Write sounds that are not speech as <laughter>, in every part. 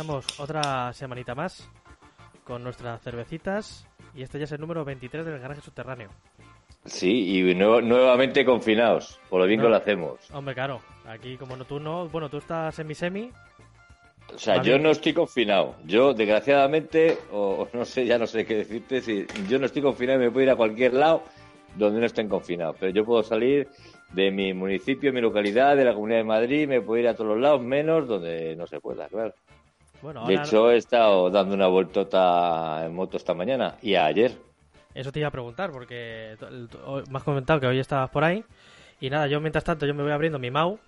Estamos otra semanita más con nuestras cervecitas y este ya es el número 23 del garaje subterráneo. Sí, y nuevamente confinados, por lo bien que lo hacemos. Hombre, claro, aquí como no, tú no, bueno, tú estás semi-semi. O sea, yo no estoy confinado. Yo, desgraciadamente, o, no sé, ya no sé qué decirte, si yo no estoy confinado y me puedo ir a cualquier lado donde no estén confinados. Pero yo puedo salir de mi municipio, mi localidad, de la Comunidad de Madrid, me puedo ir a todos los lados, menos donde no se pueda, claro. De hecho, he estado dando una vueltota en moto esta mañana y ayer. Eso te iba a preguntar, porque me has comentado que hoy estabas por ahí. Y nada, yo mientras tanto yo me voy abriendo mi Mau.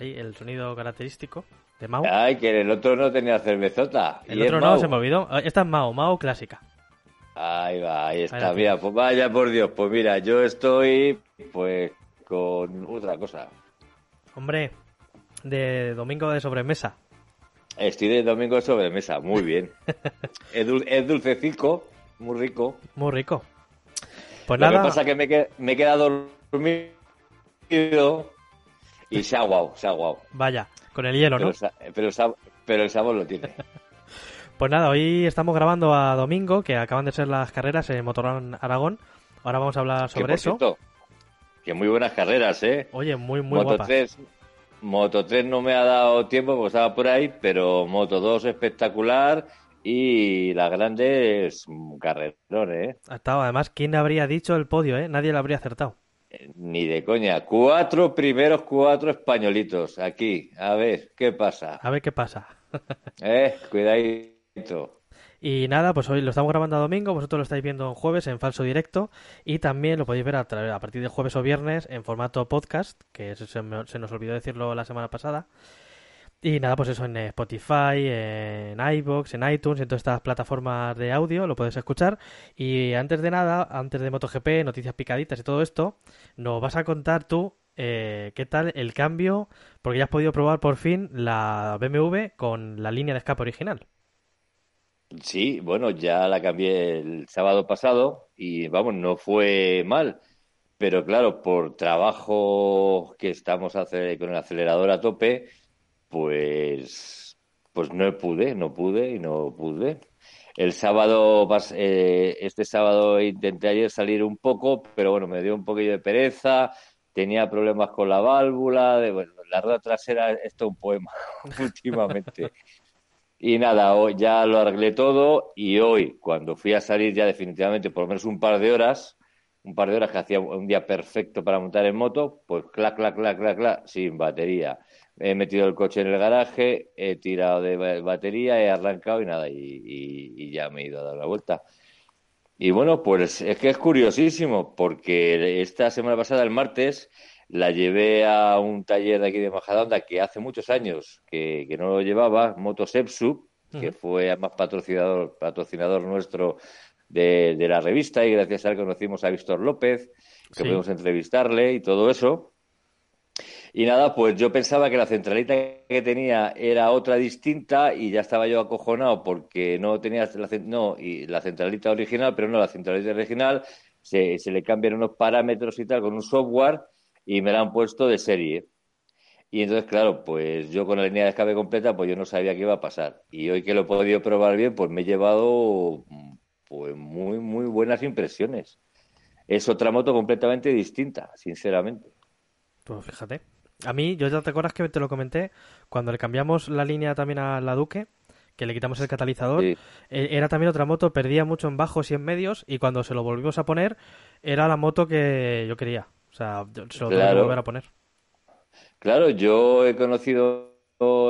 Ahí, el sonido característico de Mau. Ay, que el otro no tenía cervezota. El otro no, se me olvidó. Esta es Mau, Mau clásica. Ahí va, ahí está. mira, pues vaya por Dios. Pues mira, yo estoy pues con otra cosa. Hombre, de domingo de sobremesa. Estoy de domingo de sobremesa, muy bien. <laughs> es, dulcecico, muy rico. Muy rico. Pues Lo nada. que pasa es que me, me he quedado dormido y se ha aguado, se ha aguado. Vaya, con el hielo, ¿no? Pero, pero, el sabor lo tiene. <laughs> pues nada, hoy estamos grabando a domingo, que acaban de ser las carreras en Motorrón Aragón. Ahora vamos a hablar sobre eso. que muy buenas carreras, ¿eh? Oye, muy, muy Moto guapas. Moto 3 no me ha dado tiempo porque estaba por ahí, pero Moto 2 espectacular y la grande es un carrerón, ¿eh? Ha estado, además, ¿quién habría dicho el podio, eh? Nadie lo habría acertado. Eh, ni de coña. Cuatro primeros, cuatro españolitos aquí. A ver, ¿qué pasa? A ver qué pasa. <laughs> eh, cuidadito. Y nada, pues hoy lo estamos grabando a domingo, vosotros lo estáis viendo en jueves en falso directo y también lo podéis ver a, a partir de jueves o viernes en formato podcast, que se, nos olvidó decirlo la semana pasada. Y nada, pues eso en Spotify, en iBox, en iTunes, en todas estas plataformas de audio lo puedes escuchar. Y antes de nada, antes de MotoGP, noticias picaditas y todo esto, nos vas a contar tú eh, qué tal el cambio, porque ya has podido probar por fin la BMW con la línea de escape original. Sí, bueno, ya la cambié el sábado pasado y vamos, no fue mal. Pero claro, por trabajo que estamos con el acelerador a tope, pues, pues no pude, no pude y no pude. El sábado, eh, este sábado intenté ayer salir un poco, pero bueno, me dio un poquillo de pereza, tenía problemas con la válvula, de, bueno, la rueda trasera es todo un poema <laughs> últimamente. Y nada, hoy ya lo arreglé todo y hoy, cuando fui a salir ya definitivamente por lo menos un par de horas, un par de horas que hacía un día perfecto para montar en moto, pues clac, clac, clac, clac, clac, sin batería. He metido el coche en el garaje, he tirado de batería, he arrancado y nada, y, ya me he ido a dar la vuelta. Y bueno, pues es que es curiosísimo, porque esta semana pasada, el martes, la llevé a un taller de aquí de Majadahonda que hace muchos años que, no lo llevaba, Motosepsu, que fue además patrocinador, patrocinador nuestro de, la revista y gracias a él conocimos a Víctor López, que pudimos entrevistarle y todo eso. Y nada, pues yo pensaba que la centralita que tenía era otra distinta y ya estaba yo acojonado porque no tenía la, no, y la centralita original, pero no, la centralita original se, se le cambian unos parámetros y tal con un software y me la han puesto de serie. Y entonces, claro, pues yo con la línea de escape completa, pues yo no sabía qué iba a pasar. Y hoy que lo he podido probar bien, pues me he llevado pues muy, muy buenas impresiones. Es otra moto completamente distinta, sinceramente. Pues fíjate. A mí, yo ya te acuerdas que te lo comenté, cuando le cambiamos la línea también a la Duque, que le quitamos el catalizador, e, era también otra moto, perdía mucho en bajos y en medios, y cuando se lo volvimos a poner, era la moto que yo quería. O sea, se lo tengo que volver a poner. Claro, yo he conocido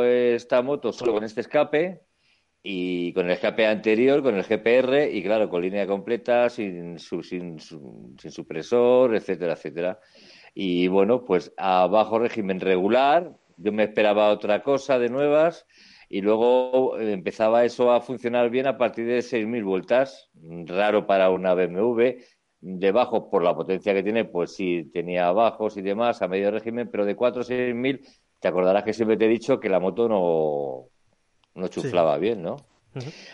esta moto solo con este escape y con el escape anterior, con el GPR y claro, con línea completa, sin, su, sin, sin supresor, etcétera, etcétera. Y bueno, pues a bajo régimen regular, yo me esperaba otra cosa de nuevas y luego empezaba eso a funcionar bien a partir de 6.000 vueltas, raro para una BMW, de bajos por la potencia que tiene, pues sí, tenía bajos y demás a medio régimen, pero de 4 o 6 mil, te acordarás que siempre te he dicho que la moto no, no chuflaba bien, ¿no?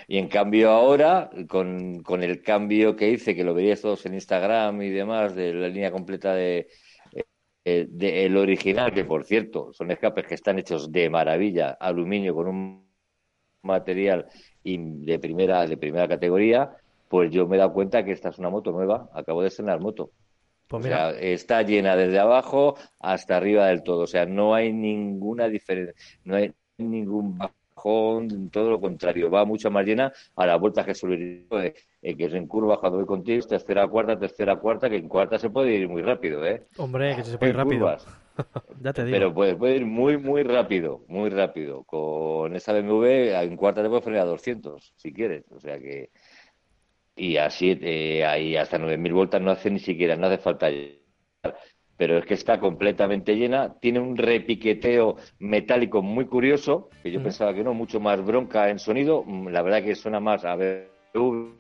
Y en cambio ahora, con, con, el cambio que hice, que lo verías todos en Instagram y demás, de la línea completa de el original, que por cierto son escapes que están hechos de maravilla, aluminio con un material de primera, de primera categoría, pues yo me he dado cuenta que esta es una moto nueva, acabo de estrenar moto. Pues o sea, está llena desde abajo hasta arriba del todo, o sea, no hay ninguna diferencia, no hay ningún todo lo contrario, va mucho más llena a las vueltas que suele eh, que es en curva cuando voy contigo, tercera, cuarta, tercera, cuarta, que en cuarta se puede ir muy rápido, ¿eh? Hombre, que se puede ir rápido. <laughs> ya te digo. Pero puede, puede, ir muy, muy rápido, muy rápido. Con esa BMW en cuarta te puede frenar a 200, si quieres, o sea que... Y así, eh, ahí hasta 9.000 vueltas no hace ni siquiera, no hace falta pero es que está completamente llena, tiene un repiqueteo metálico muy curioso, que yo pensaba que no, mucho más bronca en sonido, mm, la verdad que suena más a BMW,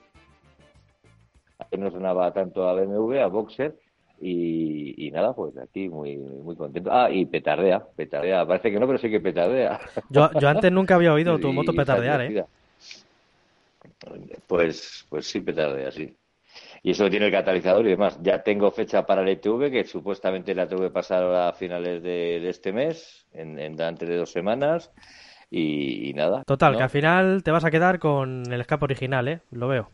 no sonaba tanto a BMW, a Boxer, y, nada, pues aquí muy muy contento. Ah, y petardea, petardea, parece que no, pero sí que petardea. Yo, yo antes nunca había oído <laughs> tu moto petardear, ¿eh? Pues, pues sí, petardea, sí y eso tiene el catalizador y demás. Ya tengo fecha para el ETV, que supuestamente la tengo que pasar a finales de, este mes, en, en antes de dos semanas, y, nada. Total, que al final te vas a quedar con el escape original, ¿eh? Lo veo.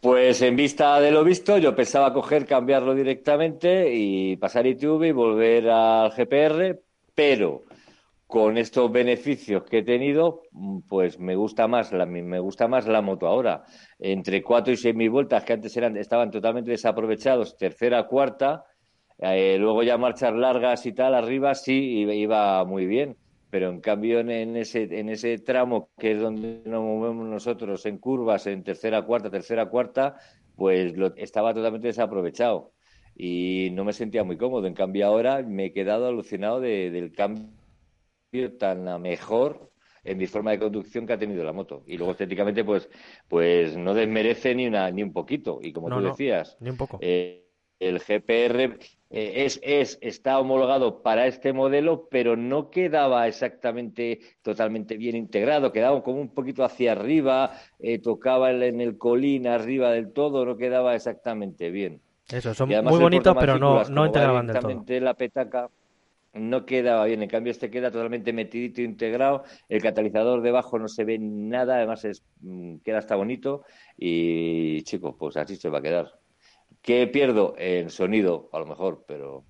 Pues en vista de lo visto, yo pensaba coger, cambiarlo directamente y pasar ITV y volver al GPR, pero con estos beneficios que he tenido, mm, pues me gusta más la, me gusta más la moto ahora. Entre 4 y 6 mil vueltas, que antes eran, estaban totalmente desaprovechados, tercera, cuarta, eh, luego ya marchas largas y tal, arriba sí iba muy bien. Pero en cambio en, ese, en ese tramo que es donde nos movemos nosotros, en curvas, en tercera, cuarta, tercera, cuarta, pues estaba totalmente desaprovechado y no me sentía muy cómodo. En cambio ahora me he quedado alucinado del cambio tan a mejor en mi forma de conducción que ha tenido la moto. Y luego estéticamente, pues, pues no desmerece ni una ni un poquito. Y como tú decías, ni un poco. Eh, el GPR eh, es, es, está homologado para este modelo, pero no quedaba exactamente totalmente bien integrado, quedaba como un poquito hacia arriba, eh, tocaba en el colín arriba del todo, no quedaba exactamente bien. Eso, son muy bonitos, pero no, no integraban del todo. la petaca no quedaba bien. En cambio, este queda totalmente metidito, integrado. El catalizador debajo no se ve nada, además es, mm, queda hasta bonito. Y, chicos, pues así se va a quedar. ¿Qué pierdo? En sonido, a lo mejor, pero.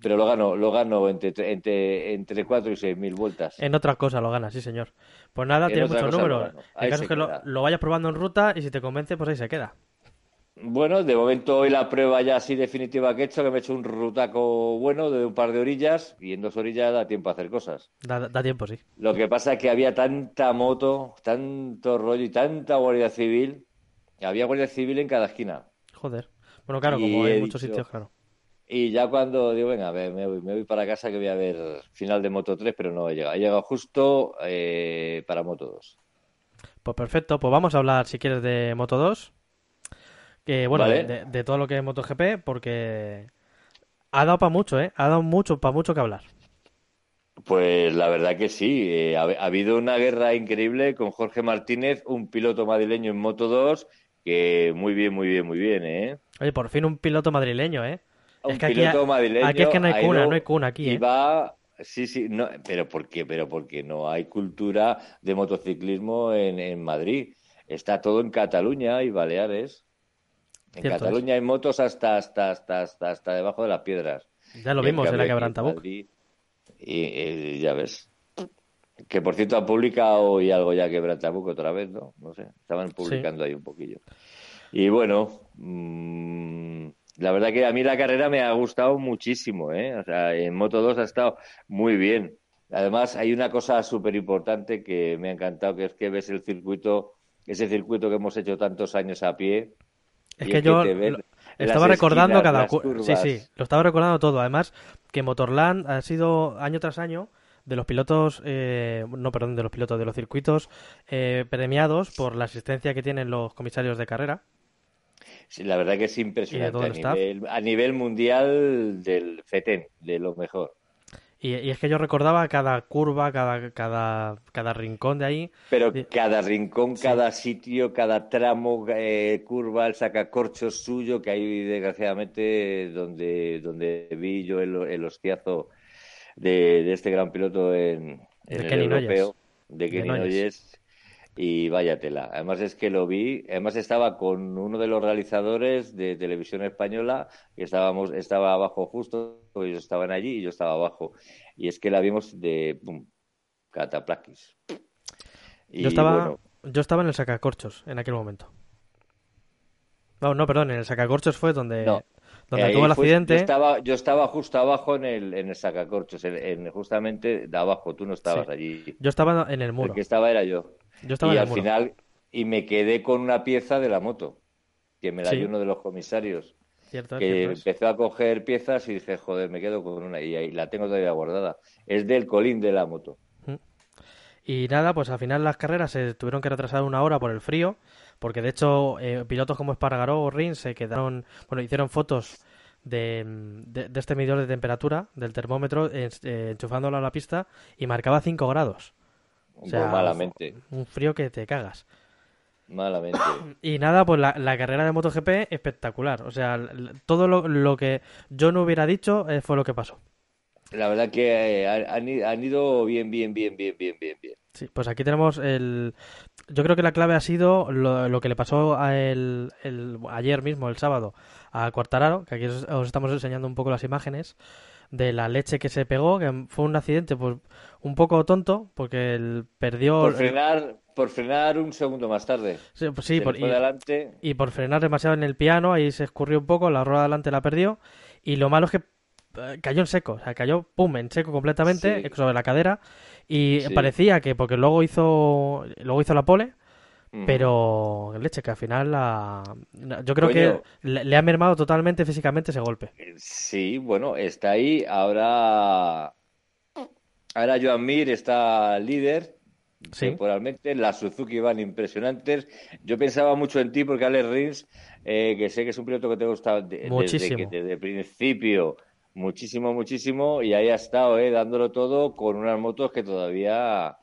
Pero lo gano, lo gano entre, entre, entre 4 y 6 mil vueltas. En otras cosas lo gana, sí, señor. Pues nada, tiene muchos números. El caso es que lo vayas probando en ruta y si te convence, pues ahí se queda. Bueno, de momento hoy la prueba ya así definitiva que he hecho, que me he hecho un rutaco bueno de un par de orillas y en dos orillas da tiempo a hacer cosas. Da, tiempo, sí. Lo que pasa es que había tanta moto, tanto rollo y tanta guardia civil. Había guardia civil en cada esquina. Joder. Bueno, claro, como hay muchos sitios, claro. Y ya cuando digo, venga, me, voy, me voy para casa que voy a ver final de Moto 3, pero no he llegado. He llegado justo eh, para Moto 2. Pues perfecto, pues vamos a hablar, si quieres, de Moto 2 bueno, de, todo lo que es MotoGP, porque ha dado para mucho, ¿eh? Ha dado mucho, para mucho que hablar. Pues la verdad que sí. Eh, ha, habido una guerra increíble con Jorge Martínez, un piloto madrileño en Moto 2, que muy bien, muy bien, muy bien, ¿eh? Oye, por fin un piloto madrileño, ¿eh? Un es que piloto aquí, madrileño. Aquí es que no hay cuna, no hay cuna aquí, ¿eh? va... Sí, sí, no, pero ¿por qué? Pero porque no hay cultura de motociclismo en, en Madrid. Está todo en Cataluña y Baleares. En Cataluña hay motos hasta, hasta, hasta, hasta, hasta debajo de las piedras. Ya lo vimos en la quebrantaboc. Y, y, ya ves. Que por cierto han publicado hoy algo ya quebrantaboc otra vez, ¿no? No sé, estaban publicando ahí un poquillo. Y bueno, mmm, la verdad que a mí la carrera me ha gustado muchísimo, ¿eh? O sea, en Moto 2 ha estado muy bien. Además, hay una cosa súper importante que me ha encantado, que es que ves el circuito, ese circuito que hemos hecho tantos años a pie, es que yo estaba recordando cada... Sí, sí, lo estaba recordando todo. Además, que Motorland ha sido año tras año de los pilotos, eh, no, perdón, de los pilotos, de los circuitos eh, premiados por la asistencia que tienen los comisarios de carrera. Sí, la verdad que es impresionante. A nivel, a nivel, mundial del FETEN, de lo mejor. Y, es que yo recordaba cada curva, cada, cada, cada rincón de ahí. Pero cada rincón, cada sitio, cada tramo, eh, curva, el sacacorchos suyo, que ahí desgraciadamente donde, donde vi yo el, el hostiazo de, este gran piloto en, el europeo, de Kenny Noyes y vaya tela. Además es que lo vi, además estaba con uno de los realizadores de televisión española, que estábamos, estaba abajo justo, ellos estaban allí y yo estaba abajo. Y es que la vimos de pum, cataplaquis. yo estaba, yo estaba en el sacacorchos en aquel momento. No, no, perdón, en el sacacorchos fue donde, donde tuvo el accidente. Yo estaba, yo estaba justo abajo en el, en el sacacorchos, en, justamente de abajo, tú no estabas allí. Yo estaba en el muro. El que estaba era yo y al final, y me quedé con una pieza de la moto, que me la dio uno de los comisarios. que empezó a coger piezas y dije, joder, me quedo con una y ahí la tengo todavía guardada. Es del colín de la moto. Y nada, pues al final las carreras se tuvieron que retrasar una hora por el frío, porque de hecho eh, pilotos como Espargaró o Rins se quedaron, bueno, hicieron fotos de, de, este medidor de temperatura, del termómetro, eh, enchufándolo a la pista y marcaba 5 grados. O sea, malamente. Un frío que te cagas. Malamente. <coughs> Y nada, pues la, carrera de MotoGP espectacular. O sea, todo lo, que yo no hubiera dicho eh, fue lo que pasó. La verdad que eh, han, ido bien, bien, bien, bien, bien, bien, bien. Sí, pues aquí tenemos el... Yo creo que la clave ha sido lo, que le pasó a el, ayer mismo, el sábado, a Cuartararo, que aquí os estamos enseñando un poco las imágenes de la leche que se pegó, que fue un accidente pues un poco tonto, porque él perdió... Por frenar, por frenar un segundo más tarde. Sí, pues por, y, por frenar demasiado en el piano, ahí se escurrió un poco, la rueda adelante la perdió, y lo malo es que eh, cayó en seco, o sea, cayó pum, en seco completamente sobre la cadera, y parecía que, porque luego hizo, luego hizo la pole, pero leche, que al final la... yo creo que le, ha mermado totalmente físicamente ese golpe. Eh, sí, bueno, está ahí. Ahora, ahora Joan Mir está líder temporalmente. Las Suzuki van impresionantes. Yo pensaba mucho en ti porque Alex Rins, eh, que sé que es un piloto que te gusta muchísimo. desde, el principio. Muchísimo, muchísimo. Y ahí ha estado, eh, dándolo todo con unas motos que todavía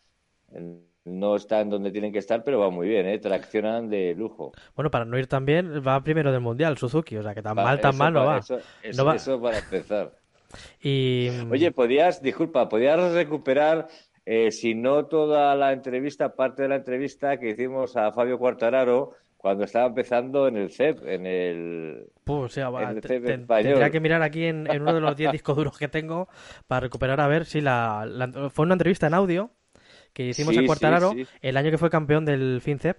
no están donde tienen que estar, pero va muy bien, ¿eh? traccionan de lujo. Bueno, para no ir tan bien, va primero del Mundial Suzuki, o sea que tan mal, tan mal no va. Eso, para empezar. Y... Oye, podías, disculpa, podías recuperar, eh, si no toda la entrevista, parte de la entrevista que hicimos a Fabio Cuartararo cuando estaba empezando en el CEP, en el, pues, o sea, tendría que mirar aquí en, uno de los 10 discos duros que tengo para recuperar a ver si la, fue una entrevista en audio que hicimos a Cuartararo el año que fue campeón del FinCEP.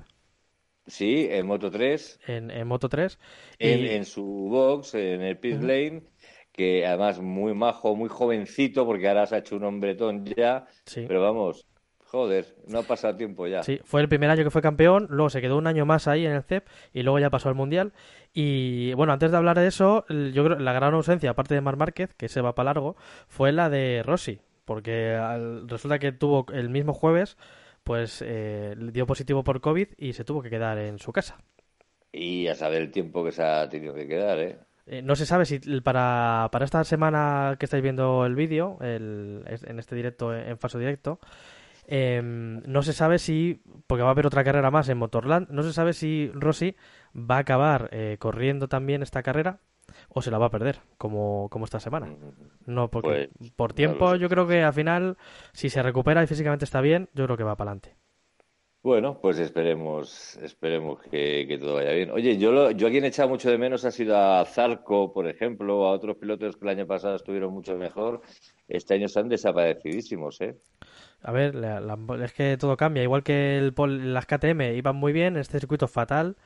Sí, en Moto 3. En, Moto 3. En, su box, en el pit lane, que además muy majo, muy jovencito, porque ahora se ha hecho un hombretón ya. Pero vamos, joder, no ha pasado tiempo ya. Sí, fue el primer año que fue campeón, luego se quedó un año más ahí en el CEP y luego ya pasó al Mundial. Y bueno, antes de hablar de eso, yo creo la gran ausencia, aparte de Mar Márquez, que se va para largo, fue la de Rossi porque resulta que tuvo el mismo jueves, pues eh, dio positivo por COVID y se tuvo que quedar en su casa. Y a saber el tiempo que se ha tenido que quedar, ¿eh? eh no se sabe si para, para esta semana que estáis viendo el vídeo, en este directo, en falso directo, em, no se sabe si, porque va a haber otra carrera más en Motorland, no se sabe si Rossi va a acabar eh, corriendo también esta carrera o se la va a perder, como, como esta semana. No, porque pues, por tiempo yo creo que al final, si se recupera y físicamente está bien, yo creo que va para adelante. Bueno, pues esperemos, esperemos que, todo vaya bien. Oye, yo, lo, yo a quien he echado mucho de menos ha sido a Zarco, por ejemplo, a otros pilotos que el año pasado estuvieron mucho mejor. Este año están desaparecidísimos, ¿eh? A ver, es que todo cambia. Igual que el, las KTM iban muy bien, este circuito fatal.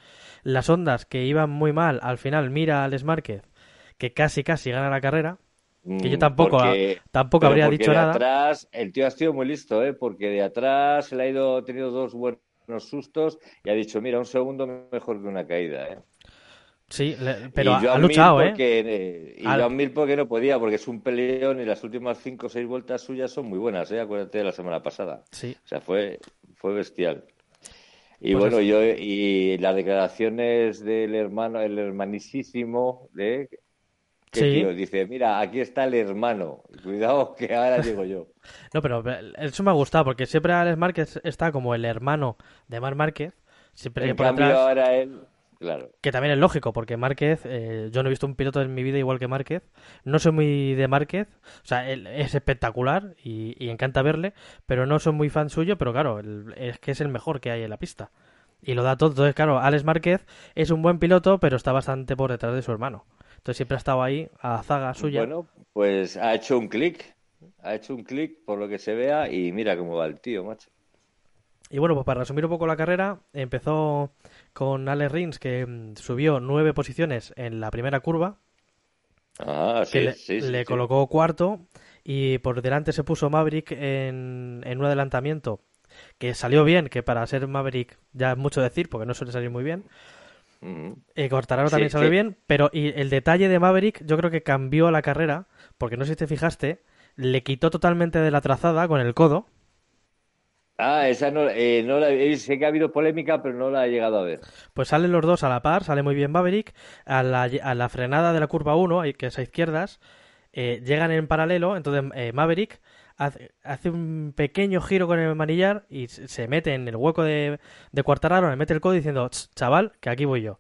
Las ondas que iban muy mal, al final mira al Márquez que casi casi gana la carrera. Que yo mm, tampoco, tampoco habría dicho nada. Atrás, el tío ha sido muy listo, ¿eh? porque de atrás se le ha ido, tenido dos buenos sustos y ha dicho, mira, un segundo mejor que una caída. ¿eh? Sí, pero ha luchado, ¿eh? ¿eh? Y Al... John porque no podía, porque es un peleón y las últimas cinco o seis vueltas suyas son muy buenas, ¿eh? Acuérdate de la semana pasada. Sí. O sea, fue, fue bestial. Y pues bueno, yo y las declaraciones del hermano, el hermanísimo de Que Sí. tío, dice, mira, aquí está el hermano. Cuidado que ahora llego yo. <laughs> No, pero eh, eso me ha gustado porque siempre Alex Márquez está como el hermano de Mar Márquez, siempre En por cambio, atrás, ahora él, claro. que también es lógico porque Márquez, eh, yo no he visto un piloto en mi vida igual que Márquez, no soy muy de Márquez, o sea, él es espectacular y, y encanta verle, pero no soy muy fan suyo, pero claro, el- es que es el mejor que hay en la pista. Y lo da todo. Entonces, claro, Alex Márquez es un buen piloto, pero está bastante por detrás de su hermano. Entonces siempre ha estado ahí a zaga suya. Bueno, pues ha hecho un clic. Ha hecho un clic por lo que se vea y mira cómo va el tío, macho. Y bueno, pues para resumir un poco la carrera, empezó con Alex Rins, que mm, subió nueve posiciones en la primera curva, Ah, que sí, le, sí, sí, le sí. colocó cuarto, y por delante se puso Maverick en, en un adelantamiento que salió bien, que para ser Maverick ya es mucho decir, porque no suele salir muy bien. Eh, Quartararo Sí, también salió sí. bien, pero y el detalle de Maverick yo creo que cambió la carrera, porque no sé si te fijaste, le quitó totalmente de la trazada con el codo. Ah, esa no, eh, no la, eh, sé que ha habido polémica, pero no la he llegado a ver. Pues salen los dos a la par, sale muy bien Maverick. A la, a la frenada de la curva 1, ahí que es a izquierdas, eh, llegan en paralelo. Entonces Maverick hace, un pequeño giro con el manillar y se mete en el hueco de, de Quartararo, le mete el codo diciendo, "Ch, chaval, que aquí voy yo.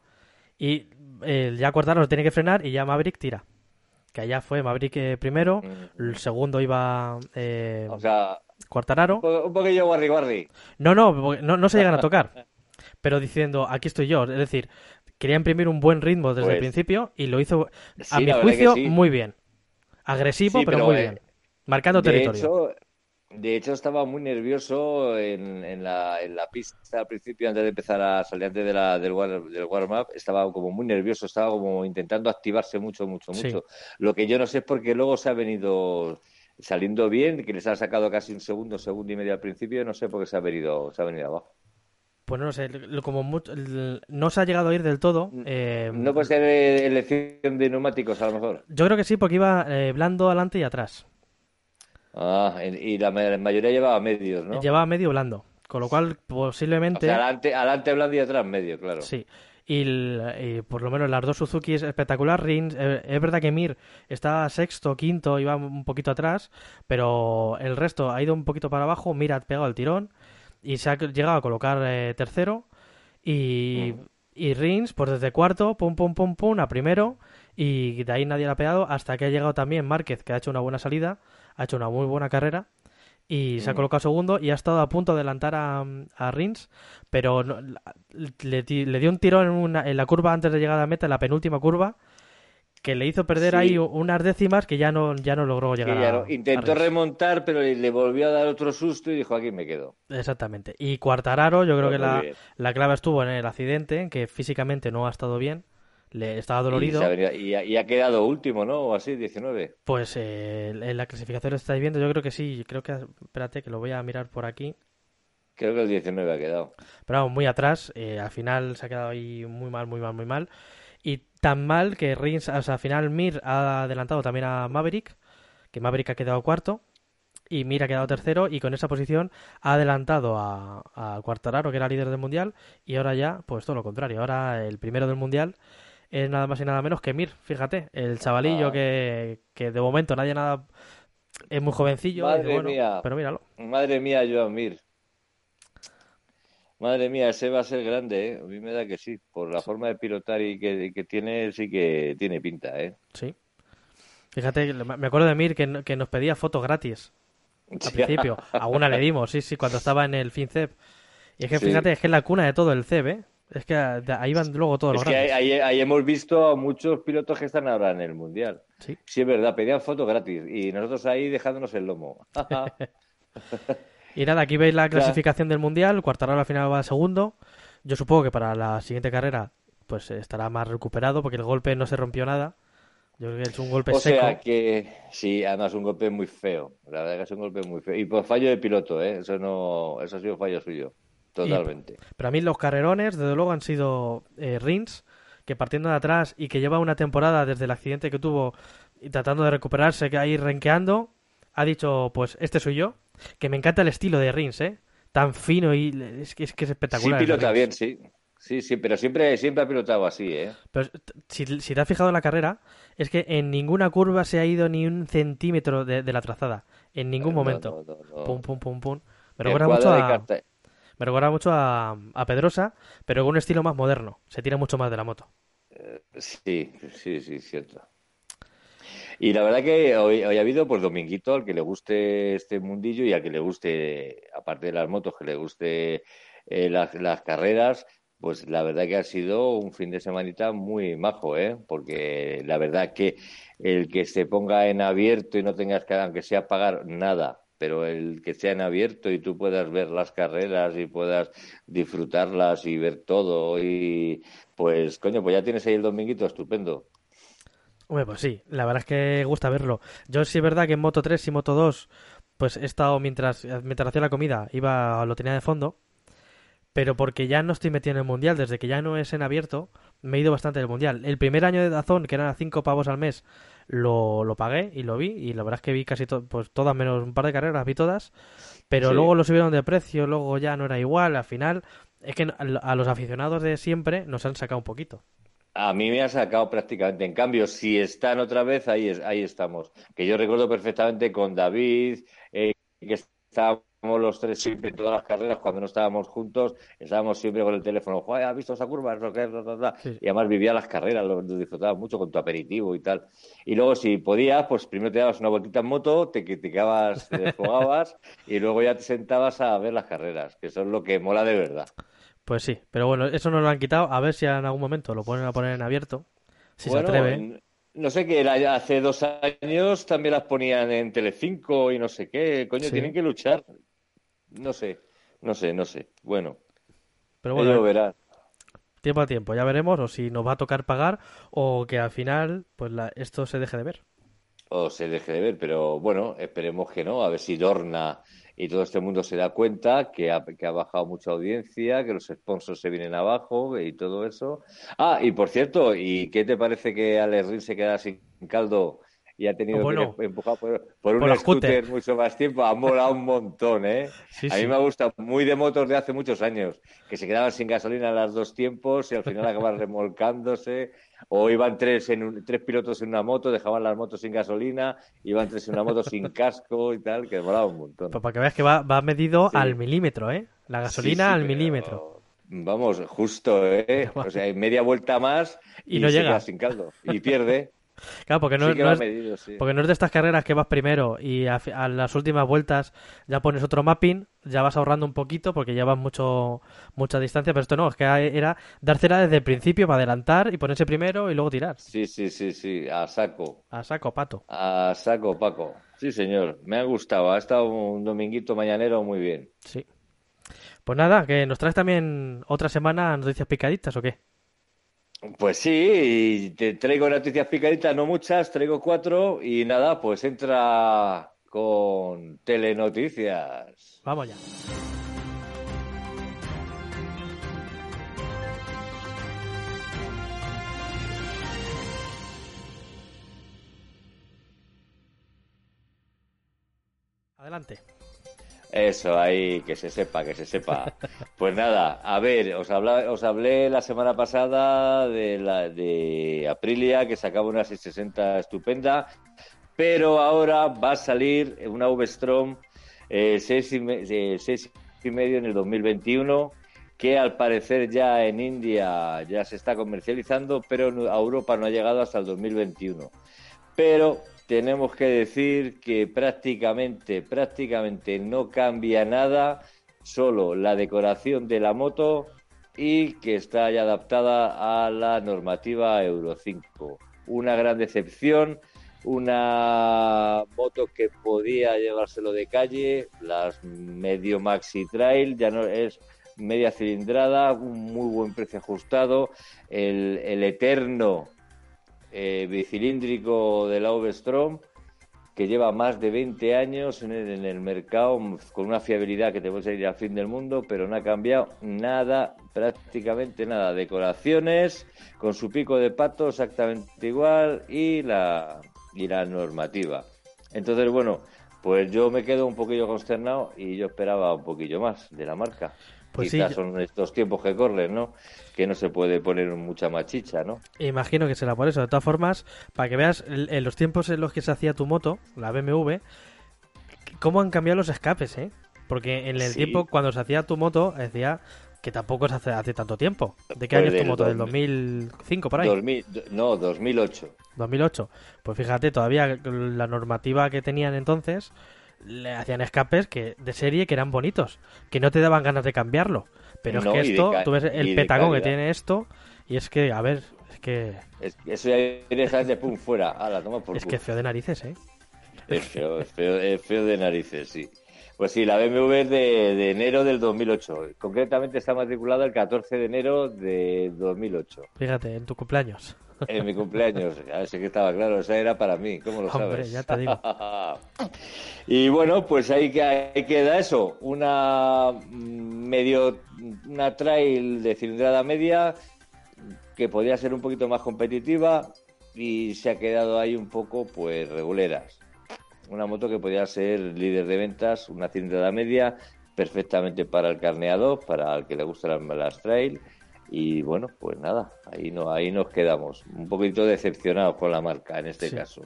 Y eh, ya Quartararo tiene que frenar y ya Maverick tira. Que allá fue Maverick eh, primero, Mm. el segundo iba eh, O sea, Quartararo. un, po- un poquillo guarri guarri. No, no, no, no se llegan a tocar. <laughs> Pero diciendo, aquí estoy yo. Es decir, quería imprimir un buen ritmo desde el Pues, principio y lo hizo, a sí, mi juicio, sí. muy bien. Agresivo, Sí, pero, pero, muy eh, bien. Marcando De territorio. hecho, de hecho, estaba muy nervioso en, en la, en la pista al principio, antes de empezar a salir, antes de la, del, war- del warm-up, estaba como muy nervioso, estaba como intentando activarse mucho, mucho, Sí. mucho. Lo que yo no sé es por qué luego se ha venido saliendo bien, que les ha sacado casi un segundo, segundo y medio al principio, no sé por qué se ha venido, se ha venido abajo. Pues no sé, lo- como mucho- no se ha llegado a ir del todo. eh, No puede ser eh, elección de neumáticos, a lo mejor. Yo creo que sí, porque iba eh, blando adelante y atrás. Ah, y la ma- mayoría llevaba medios, ¿no? Llevaba medio blando. Con lo cual, O posiblemente. sea, adelante, adelante blando y atrás medio, claro. Sí. Y, por lo menos las dos Suzuki es espectacular. Rins, eh, es verdad que Mir está sexto, quinto, iba un poquito atrás, pero el resto ha ido un poquito para abajo. Mir ha pegado el tirón y se ha llegado a colocar eh, tercero. Y, Mm. y Rins, pues desde cuarto, pum, pum, pum, pum, a primero. Y de ahí nadie le ha pegado hasta que ha llegado también Márquez, que ha hecho una buena salida, ha hecho una muy buena carrera. Y se ha colocado segundo y ha estado a punto de adelantar a, a Rins, pero no- le, le dio un tirón en, una- en la curva antes de llegar a la meta, en la penúltima curva, que le hizo perder Sí. ahí unas décimas que ya no, ya no logró llegar ya a, no- a intentó remontar, pero le, volvió a dar otro susto y dijo, aquí me quedo. Exactamente. Y Cuartararo, yo creo Pues que la, bien. la clave estuvo en el accidente, que físicamente no ha estado bien, le estaba dolorido. ha y ha, y ha quedado último, ¿no? O así, 19. Pues eh, en la clasificación lo estáis viendo, yo creo que sí, creo que, espérate, que lo voy a mirar por aquí. Creo que el 19 ha quedado. Pero vamos, muy atrás. eh, al final se ha quedado ahí muy mal, muy mal, muy mal. Y tan mal que Rins, o sea, al final Mir ha adelantado también a Maverick, que Maverick ha quedado cuarto. Y Mir ha quedado tercero y con esa posición ha adelantado a, a Quartararo, que era líder del mundial. Y ahora ya, pues todo lo contrario. Ahora el primero del mundial es nada más y nada menos que Mir, fíjate. El chavalillo Ah. que, que de momento nadie nada... Es muy jovencillo, Madre dice, bueno, mía. pero míralo. Madre mía, Joan Mir. Madre mía, ese va a ser grande, ¿eh? A mí me da que sí. Por la forma de pilotar y que, que tiene, sí que tiene pinta, ¿eh? Sí. Fíjate, me acuerdo de Mir que, que nos pedía fotos gratis <laughs> al principio. Alguna le dimos, sí, sí, cuando estaba en el FinCEP. Y es que Sí. fíjate, es que es la cuna de todo el CEP, ¿eh? Es que de ahí van luego todos los Es que ahí, hemos visto a muchos pilotos que están ahora en el Mundial. Sí. Sí, es verdad, pedían fotos gratis y nosotros ahí dejándonos el lomo. <laughs> <laughs> Y nada, aquí veis la clasificación del Mundial. Quartararo al final va segundo. Yo supongo que para la siguiente carrera pues estará más recuperado porque el golpe no se rompió nada. Yo creo que es un golpe O seco. sea que sí, además un golpe muy feo. La verdad que es un golpe muy feo. Y por fallo de piloto, ¿eh? Eso no, eso ha sido fallo suyo. Totalmente. Pero a mí los carrerones, desde luego, han sido eh, Rins, que partiendo de atrás y que lleva una temporada desde el accidente que tuvo y tratando de recuperarse, que ahí renqueando, ha dicho, pues este soy yo, que me encanta el estilo de Rins, ¿eh? Tan fino y es que es, que es Sí, espectacular. de pilota bien, sí. Sí, sí, pero siempre, siempre ha pilotado así, ¿eh? Pero si, si te has fijado en la carrera, es que en ninguna curva se ha ido ni un centímetro de, la trazada. En ningún momento. pum, pum, pum, pum. Me recuerda mucho a... Me recuerda mucho a, Pedrosa, pero con un estilo más moderno. Se tira mucho más de la moto. Eh, sí, sí, sí, cierto. Y la verdad que hoy, hoy, ha habido pues Dominguito al que le guste este mundillo y al que le guste, aparte de las motos, que le guste eh, las, las, carreras, pues la verdad que ha sido un fin de semanita muy majo, ¿eh? Porque la verdad que el que se ponga en abierto y no tengas que, aunque sea pagar nada, pero el que sea en abierto y tú puedas ver las carreras y puedas disfrutarlas y ver todo y pues coño, pues ya tienes ahí el dominguito estupendo. Hombre, pues sí, la verdad es que gusta verlo. Yo sí es verdad que en Moto 3 y Moto 2, pues he estado mientras, mientras hacía la comida, iba, lo tenía de fondo, pero porque ya no estoy metido en el Mundial, desde que ya no es en abierto, me he ido bastante del Mundial. El primer año de Dazón, que eran 5 pavos al mes, lo, lo pagué y lo vi, y la verdad es que vi casi pues todas, menos un par de carreras, vi todas, pero luego lo subieron de precio, luego ya no era igual, al final, es que a los aficionados de siempre nos han sacado un poquito. A mí me ha sacado prácticamente. En cambio, si están otra vez, ahí, ahí estamos. Que yo recuerdo perfectamente con David, eh, que estábamos los tres siempre en todas las carreras, cuando no estábamos juntos, estábamos siempre con el teléfono. ¿has visto esa curva? Y además vivía las carreras, lo, disfrutabas mucho con tu aperitivo y tal. Y luego, si podías, pues primero te dabas una vueltita en moto, te criticabas, te desfogabas <laughs> y luego ya te sentabas a ver las carreras, que eso es lo que mola de verdad. Pues sí, pero bueno, eso no lo han quitado. A ver si en algún momento lo ponen a poner en abierto. Si se atreve. No sé qué era, hace dos años también las ponían en Telecinco y no sé qué. Coño, tienen que luchar. No sé, no sé, no sé. Bueno, pero bueno, verás. Tiempo a tiempo, ya veremos o si nos va a tocar pagar o que al final pues esto se deje de ver. O se deje de ver, pero bueno, esperemos que no, a ver si Dorna y todo este mundo se da cuenta que ha, que ha bajado mucha audiencia, que los sponsors se vienen abajo y todo eso. Ah, y por cierto, ¿y qué te parece que Alex se queda sin caldo y ha tenido que empujar por, un scooter, mucho más tiempo. Ha molado un montón, ¿eh? a mí me gusta muy de motos de hace muchos años, que se quedaban sin gasolina a los dos tiempos y al final <laughs> acaban remolcándose. O iban tres, en tres pilotos en una moto, dejaban las motos sin gasolina, iban tres en una moto sin <laughs> casco y tal, que molaba un montón. Pues para que veas que va, va medido al milímetro, ¿eh? La gasolina al milímetro. Vamos, justo, ¿eh? <laughs> O sea, media vuelta más y, no llega sin caldo. Y pierde. Claro, porque no, es, porque no es de estas carreras que vas primero y a, las últimas vueltas ya pones otro mapping, ya vas ahorrando un poquito porque llevas mucho mucha distancia, pero esto no, es que era dársela desde el principio para adelantar y ponerse primero y luego tirar. Sí, sí, sí, sí, a saco. A saco, pato. A saco, Paco. Sí, señor, me ha gustado, ha estado un dominguito mañanero muy bien. Sí. Pues nada, que nos traes también otra semana noticias picaditas o qué? Pues sí, te traigo noticias picaditas, no muchas, traigo cuatro y nada, pues entra con telenoticias. Vamos ya. Adelante. Eso, ahí, que se sepa, que se sepa. Pues nada, a ver, os, os hablé la semana pasada de, la, de Aprilia, que sacaba una 660 estupenda, pero ahora va a salir una V-Strom eh, 6, y y medio en el 2021, que al parecer ya en India ya se está comercializando, pero a Europa no ha llegado hasta el 2021. Pero tenemos que decir que prácticamente, prácticamente no cambia nada, solo la decoración de la moto y que está ya adaptada a la normativa Euro 5. Una gran decepción, una moto que podía llevárselo de calle, las medio maxi trail, ya no es media cilindrada, un muy buen precio ajustado, el, el eterno eh, bicilíndrico de la Ovestrom, que lleva más de 20 años en el, mercado con una fiabilidad que te puede salir al fin del mundo, pero no ha cambiado nada, prácticamente nada. Decoraciones con su pico de pato exactamente igual y la, y la normativa. Entonces, bueno, Pues yo me quedo un poquillo consternado y yo esperaba un poquillo más de la marca. Pues Quizás sí, son estos tiempos que corren, ¿no? Que no se puede poner mucha machicha, ¿no? Imagino que será por eso. De todas formas, para que veas en los tiempos en los que se hacía tu moto, la BMW, cómo han cambiado los escapes, ¿eh? Porque en el Sí. tiempo cuando se hacía tu moto, decía que tampoco es hace, hace tanto tiempo. ¿De qué Pues año es tu del moto? ¿Del 2000. 2005 por ahí? 2000 no, 2008. 2008. Pues fíjate, todavía la normativa que tenían entonces le hacían escapes que de serie que eran bonitos, que no te daban ganas de cambiarlo. Pero No, es que esto, tú ves el de petagón que tiene esto y es que, a ver, es que Es, eso ya dejas de pum fuera. La toma por es que feo de narices, ¿eh? Es feo, es feo, es feo de narices, sí. Pues sí, la BMW es de, de enero del 2008. Concretamente está matriculada el 14 de enero de 2008. Fíjate, en tu cumpleaños. En mi cumpleaños. A ver si que estaba claro, esa era para mí. ¿Cómo lo Hombre, sabes? ya te digo. <laughs> y bueno, pues ahí, que- ahí queda eso. Una medio, una trail de cilindrada media que podría ser un poquito más competitiva y se ha quedado ahí un poco, pues, reguleras. Una moto que podría ser líder de ventas, una cilindrada media, perfectamente para el carneador, para el que le gustan las, las trail. Y bueno, pues nada, ahí no, ahí nos quedamos. Un poquito decepcionados con la marca en este Sí. caso.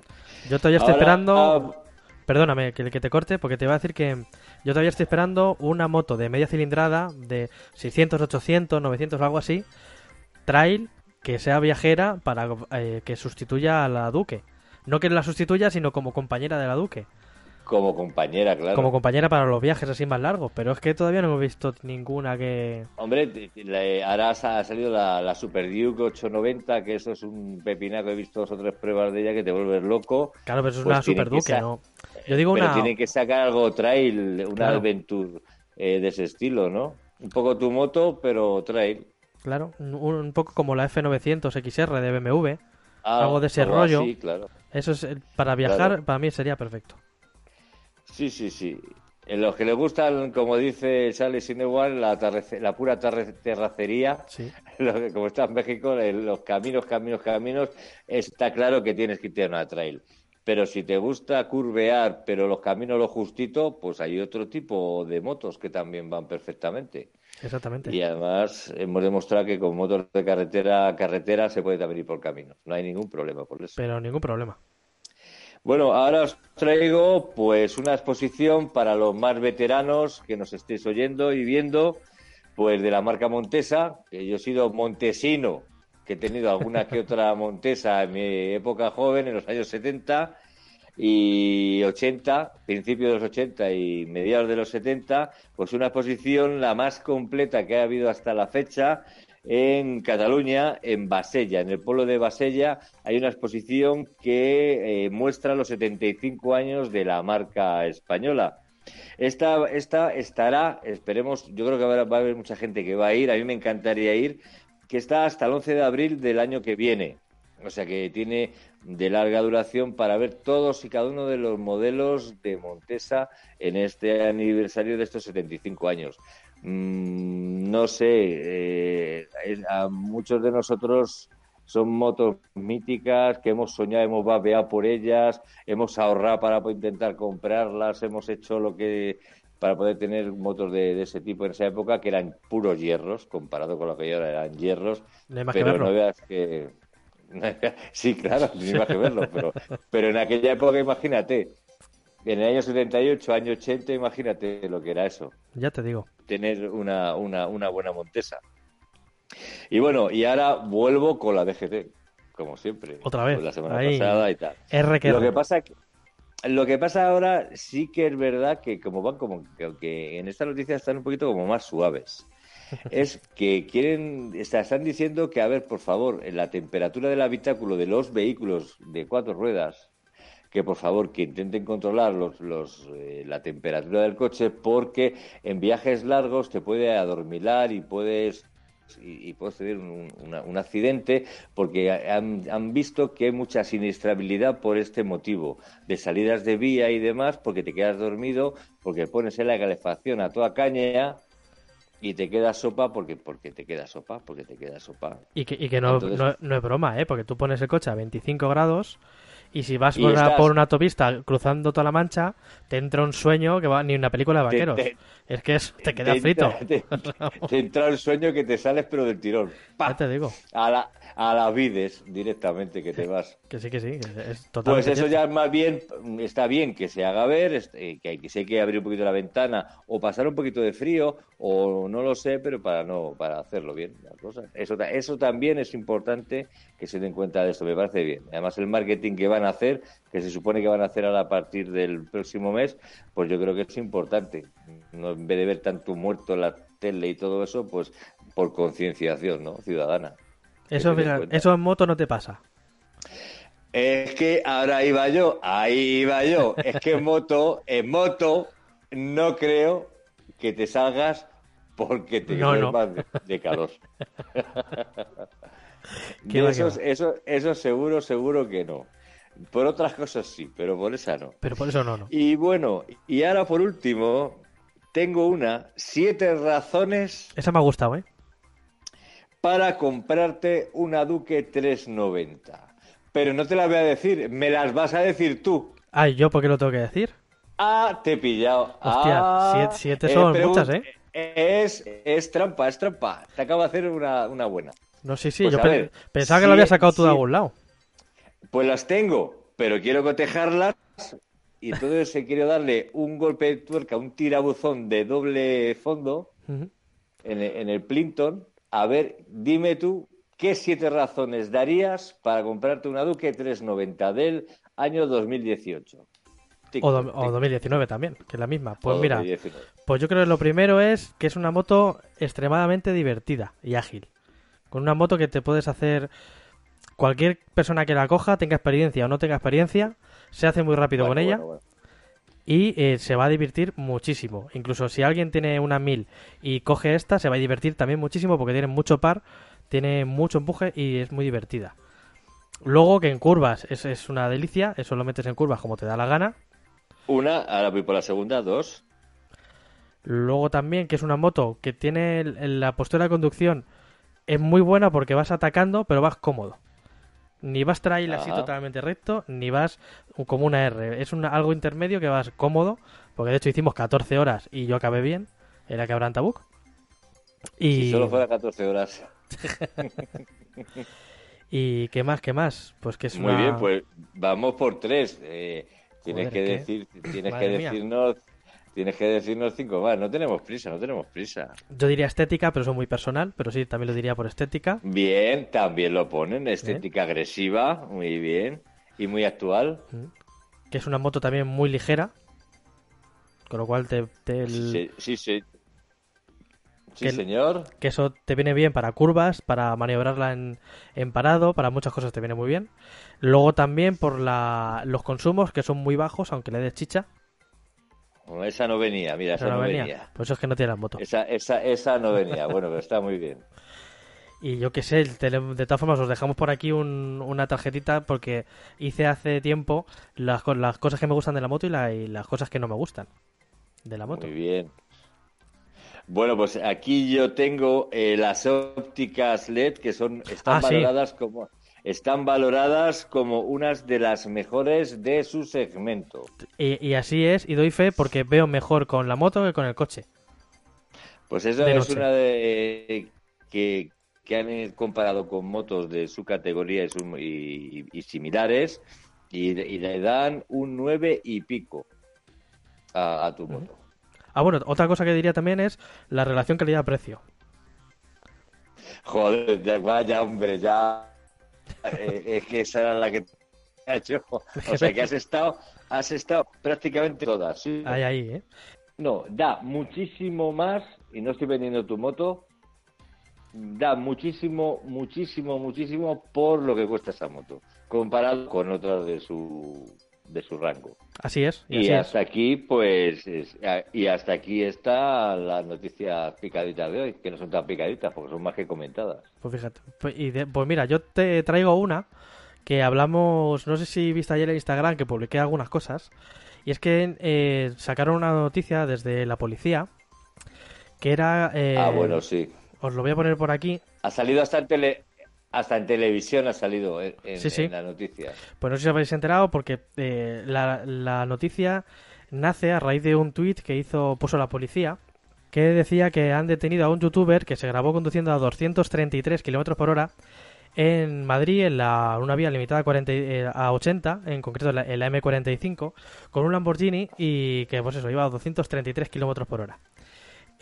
Yo todavía estoy Ahora, esperando. ah, Perdóname que, que te corte, porque te iba a decir que yo todavía estoy esperando una moto de media cilindrada de 600, 800, 900 o algo así, trail, que sea viajera para eh, que sustituya a la Duque. No que la sustituya, sino como compañera de la Duque. Como compañera, claro. Como compañera para los viajes así más largos. Pero es que todavía no hemos visto ninguna que... Hombre, ahora ha salido la, la Super Duke 890, que eso es un pepinaco. He visto dos o tres pruebas de ella que te vuelves loco. Claro, pero eso es Pues una Super sa- ¿no? Yo digo Pero una... tienen que sacar algo trail, una Claro. Adventure eh, de ese estilo, ¿no? Un poco tu moto, pero trail. Claro, un, un poco como la F900 XR de BMW. Ah, Algo de ese rollo. así, claro. Eso es eh, para viajar, Claro. para mí sería perfecto. Sí, sí, sí. En los que les gustan, como dice Charlie Sinewan, la, la pura terracería, Sí. <laughs> como está en México, los caminos, caminos, caminos, está claro que tienes que irte a una trail. Pero si te gusta curvear, pero los caminos lo justito, pues hay otro tipo de motos que también van perfectamente. Exactamente. Y además hemos demostrado que con motos de carretera a carretera se puede también ir por caminos. No hay ningún problema por eso. Pero ningún problema. Bueno, ahora os traigo pues una exposición para los más veteranos que nos estéis oyendo y viendo, pues de la marca Montesa, que yo he sido montesino, que he tenido alguna que otra <laughs> Montesa en mi época joven, en los años 70 y 80, principios de los 80 y mediados de los 70, pues una exposición la más completa que ha habido hasta la fecha en Cataluña, en Basella, en el pueblo de Basella, hay una exposición que eh, muestra los 75 años de la marca española. Esta, esta estará, esperemos, yo creo que va va a haber mucha gente que va a ir, a mí me encantaría ir, que está hasta el 11 de abril del año que viene. O sea que tiene de larga duración para ver todos y cada uno de los modelos de Montesa en este aniversario de estos 75 años. Mm, no sé, eh, a muchos de nosotros son motos míticas que hemos soñado, hemos babeado por ellas, hemos ahorrado para intentar comprarlas, hemos hecho lo que para poder tener motos de, de ese tipo en esa época que eran puros hierros, comparado con lo que ahora eran hierros, No hay más que pero verlo. no veas que... <laughs> sí, claro, ni más que verlo, pero, pero en aquella época imagínate, en el año 78, año 80, imagínate lo que era eso Ya te digo. tener una, una, una buena Montesa. Y bueno, y ahora vuelvo con la DGT, como siempre. Otra vez, Con La semana ahí. pasada y tal. R que Lo R. que pasa que lo que pasa ahora sí que es verdad que como van como que, que en esta noticia están un poquito como más suaves. <laughs> Es que quieren, está- están diciendo que, a ver, por favor, en la temperatura del habitáculo de los vehículos de cuatro ruedas, que por favor que intenten controlar los, los, eh, la temperatura del coche porque en viajes largos te puede adormilar y puedes y, y puedes tener un, un accidente porque han, han visto que hay mucha siniestrabilidad por este motivo de salidas de vía y demás porque te quedas dormido porque pones en la calefacción a toda caña y te quedas sopa porque porque te queda sopa porque te queda sopa Y que, y que no, Entonces- no, no es broma, ¿eh? Porque tú pones el coche a 25 grados Y si vas Y por, una, por una autopista cruzando toda la mancha, te entra un sueño que va ni una película de vaqueros. te- es que es- te queda te frito. entra- Te, entra el sueño que te sales pero del tirón. ¡Pa! <laughs> Ya te digo. A, la, a las vides directamente que te vas. Que sí, que sí. es Pues eso cierto. ya más bien está bien que se haga ver, es- eh, que hay que, si hay que abrir un poquito la ventana o pasar un poquito de frío o no lo sé, pero para no para hacerlo bien las cosas. Eso, eso también es importante que se den cuenta de esto, me parece bien. Además el marketing que van a hacer, que se supone que van a hacer ahora a partir del próximo mes, pues yo creo que es importante. No, en vez de ver tanto muerto en la tele y todo eso, pues por concienciación ¿no? ciudadana. Eso, eso en moto no te pasa. Es que ahora iba yo, ahí iba yo. Es que en moto, en moto, no creo que te salgas porque te No, no. de, de calor. <laughs> Eso, eso seguro, seguro que no. Por otras cosas sí, pero por esa no. Pero por eso no, no. Y bueno, y ahora por último, tengo una, siete razones Esa me ha gustado, ¿eh? para comprarte una Duque 390. Pero no te la voy a decir, me las vas a decir tú. Ay, ¿yo por qué lo tengo que decir? Ah, te he pillado. Hostia, Ah, siete- siete son muchas, ¿eh? Es, es trampa, es trampa. Te acabo de hacer una, una buena. No, sí, sí. Pues yo a pe- ver, pensaba que sí, lo había sacado tú de sí. algún lado. Pues las tengo, pero quiero cotejarlas. Y entonces he querido darle un golpe de tuerca, un tirabuzón de doble fondo en el, en el Plinton. A ver, dime tú, ¿qué siete razones darías para comprarte una Duque 390 del año 2018? Tic, O, do- o 2019 también, que es la misma. Pues o mira, 2019. pues yo creo que lo primero es que es una moto extremadamente divertida y ágil. Con una moto que te puedes hacer. Cualquier persona que la coja, tenga experiencia o no tenga experiencia, se hace muy rápido Bueno, con ella bueno. y eh, se va a divertir muchísimo. Incluso si alguien tiene una 1000 y coge esta, se va a divertir también muchísimo porque tiene mucho par, tiene mucho empuje y es muy divertida. Luego que en curvas es, es una delicia, eso lo metes en curvas como te da la gana. Una, ahora voy por la segunda, dos. Luego también que es una moto que tiene la postura de conducción es muy buena porque vas atacando pero vas cómodo. Ni vas trail así totalmente recto, ni vas como una R. Es una- algo intermedio que vas cómodo, porque de hecho hicimos 14 horas y yo acabé bien, era que habrá Tabuk. Y, Si solo fuera 14 horas. <laughs> y qué más, qué más, pues que es Muy una- bien, pues vamos por tres. Eh, tienes Joder, que ¿qué? decir, tienes Madre que mía. decirnos, tienes que decirnos cinco más. No tenemos prisa, no tenemos prisa. Yo diría estética, pero eso es muy personal, pero sí, también lo diría por estética. Bien, también lo ponen. Estética agresiva, muy bien. Y muy actual. que es una moto también muy ligera, con lo cual te, te- el- Sí, sí, sí. Sí, Que el- señor. que eso te viene bien para curvas, para maniobrarla en, en parado, para muchas cosas te viene muy bien. Luego también por la, los consumos que son muy bajos, aunque le des chicha, Bueno, esa no venía, mira, esa no venía. venía. Por eso es que no tiene la moto. Esa, esa, esa no venía. Bueno, pero está muy bien. Y yo qué sé, de todas formas os dejamos por aquí un- una tarjetita porque hice hace tiempo las, las cosas que me gustan de la moto y, la- y las cosas que no me gustan de la moto. Muy bien. Bueno, pues aquí yo tengo eh, las ópticas LED que son están Ah, sí. valoradas como están valoradas como unas de las mejores de su segmento. Y, y así es, y doy fe porque veo mejor con la moto que con el coche. Pues eso es una de eh, que, que han comparado con motos de su categoría y, su- y- y similares y, y le dan un 9 y pico a, a tu moto. Ah, bueno, otra cosa que diría también es la relación calidad-precio. Joder, ya, vaya hombre, ya. Eh, es que esa era la que ha hecho. O sea que has estado, has estado prácticamente todas. ¿sí? Ahí, ahí, ¿eh? No, da muchísimo más, y no estoy vendiendo tu moto, da muchísimo, muchísimo, muchísimo por lo que cuesta esa moto, comparado con otras de su, de su rango. Así es. Y, Y así es. hasta aquí, pues, es- y hasta aquí está las noticias picaditas de hoy, que no son tan picaditas porque son más que comentadas. Pues fíjate. Pues, y de- pues mira, yo te traigo una que hablamos, no sé si viste ayer en Instagram que publiqué algunas cosas. Y es que eh, sacaron una noticia desde la policía que era... eh, ah, bueno, sí. Os lo voy a poner por aquí. Ha salido hasta en tele, hasta en televisión ha salido en, la noticia. Pues no sé si habéis enterado porque eh, la, noticia nace a raíz de un tuit que hizo puso la policía que decía que han detenido a un youtuber que se grabó conduciendo a 233 kilómetros por hora en Madrid en la, una vía limitada a, 40, eh, a 80, en concreto en la, M45, con un Lamborghini y que pues eso, iba a 233 kilómetros por hora.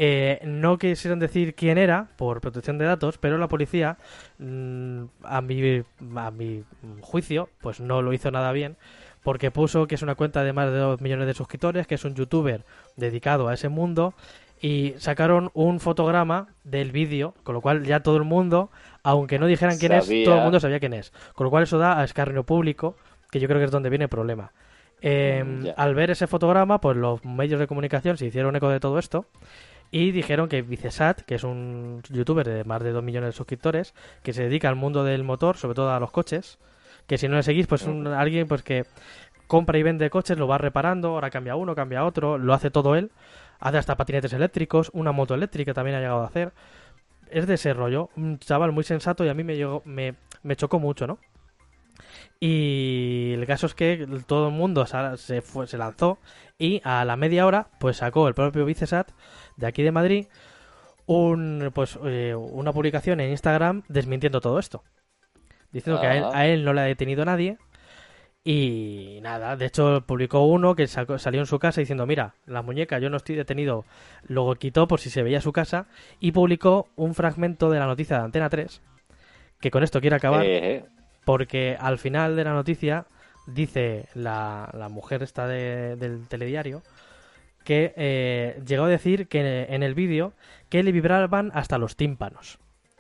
Eh, no quisieron decir quién era por protección de datos, pero la policía, mm, a, mi, a mi juicio, pues no lo hizo nada bien, porque puso que es una cuenta de más de 2 millones de suscriptores, que es un youtuber dedicado a ese mundo, y sacaron un fotograma del vídeo, con lo cual ya todo el mundo, aunque no dijeran quién es, todo el mundo sabía quién es. Con lo cual eso da a escarnio público, que yo creo que es donde viene el problema. Em, mm, al ver ese fotograma, pues los medios de comunicación se hicieron eco de todo esto y dijeron que Vicesat, que es un youtuber de más de 2 millones de suscriptores, que se dedica al mundo del motor, sobre todo a los coches, que si no le seguís, pues un, alguien pues que compra y vende coches, lo va reparando, ahora cambia uno, cambia otro, lo hace todo él, hace hasta patinetes eléctricos, una moto eléctrica también ha llegado a hacer. Es de ese rollo, un chaval muy sensato y a mí me, llegó, me, me chocó mucho, ¿no? Y el caso es que todo el mundo se, fue, se lanzó y a la media hora pues sacó el propio Vicesat de aquí de Madrid un, pues, eh, una publicación en Instagram desmintiendo todo esto. Diciendo que a él, ah. no le ha detenido nadie. Y nada, de hecho publicó uno que salió en su casa diciendo, mira, la muñeca yo no estoy detenido, luego quitó por si se veía su casa y publicó un fragmento de la noticia de Antena 3, que con esto quiere acabar, eh, eh. porque al final de la noticia dice la, la mujer esta del telediario que eh, llegó a decir que en el vídeo que le vibraban hasta los tímpanos.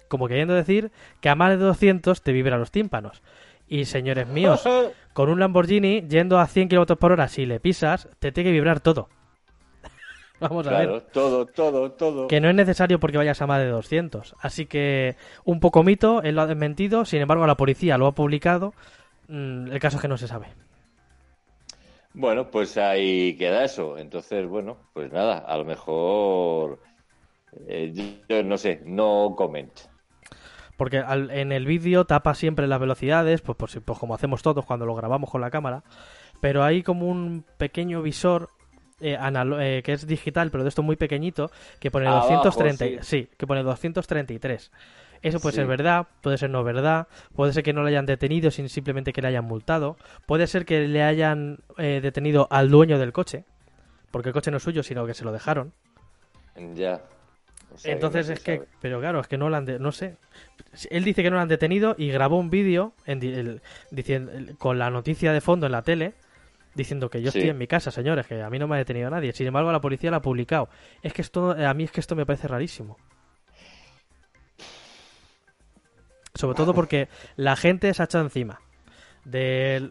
Como queriendo decir que a más de 200 te vibran los tímpanos. Y señores míos, <laughs> con un Lamborghini yendo a 100 km por hora, si le pisas, te tiene que vibrar todo. <laughs> Vamos a ver. Todo, todo, todo. Que no es necesario porque vayas a más de 200. Así que un poco mito, él lo ha desmentido, sin embargo la policía lo ha publicado. Mm, el caso es que no se sabe. Bueno, pues ahí queda eso. Entonces, bueno, pues nada, a lo mejor, eh, yo no sé, no comento. Porque en el vídeo tapa siempre las velocidades, pues, pues, pues, como hacemos todos cuando lo grabamos con la cámara, pero hay como un pequeño visor eh, eh, que es digital, pero de esto muy pequeñito, que pone 230, sí. que pone 233. Eso puede ser verdad, puede ser no verdad, puede ser que no le hayan detenido, sino simplemente que le hayan multado, puede ser que le hayan eh, detenido al dueño del coche, porque el coche no es suyo, sino que se lo dejaron. Ya. Entonces es que, pero claro, es que no lo han, no sé. Él dice que no lo han detenido y grabó un vídeo diciendo con la noticia de fondo en la tele diciendo que yo estoy en mi casa, señores, que a mí no me ha detenido nadie. Sin embargo, la policía lo ha publicado. Es que esto, a mí es que esto me parece rarísimo. Sobre todo porque la gente se ha echado encima. De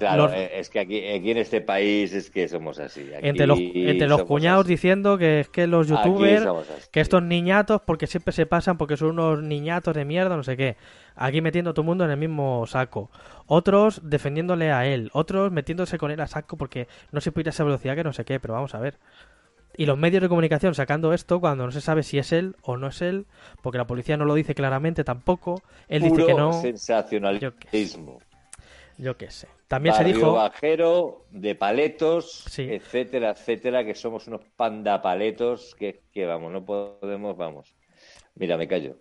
claro, eh, es que aquí, en este país es que somos así. entre los, entre los cuñados diciendo que es que los youtubers, que estos niñatos, porque siempre se pasan, porque son unos niñatos de mierda, no sé qué. Aquí metiendo a todo el mundo en el mismo saco. Otros defendiéndole a él. Otros metiéndose con él a saco porque no se puede ir a esa velocidad que no sé qué. Pero vamos a ver y los medios de comunicación sacando esto cuando no se sabe si es él o no es él, porque la policía no lo dice claramente tampoco. Él dice que no. sensacionalismo. Yo qué sé. También se dijo. bajero, de paletos, etcétera, etcétera, que somos unos pandapaletos que, que vamos, no podemos, vamos. Mira, me callo.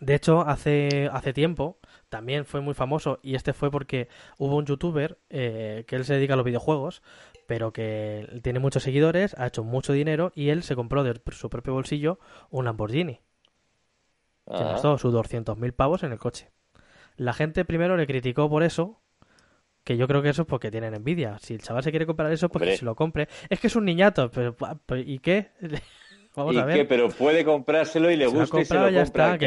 De hecho, hace, hace tiempo también fue muy famoso y este fue porque hubo un youtuber eh, que él se dedica a los videojuegos pero que tiene muchos seguidores, ha hecho mucho dinero y él se compró de su propio bolsillo un Lamborghini. Ah. gastó sus 200.000 pavos en el coche. La gente primero le criticó por eso, que yo creo que eso es porque tienen envidia. Si el chaval se quiere comprar eso, pues que se lo compre. Es que es un niñato, pero ¿y qué? <laughs> Vamos a ver. Qué? Pero puede comprárselo y le gusta y se lo compra.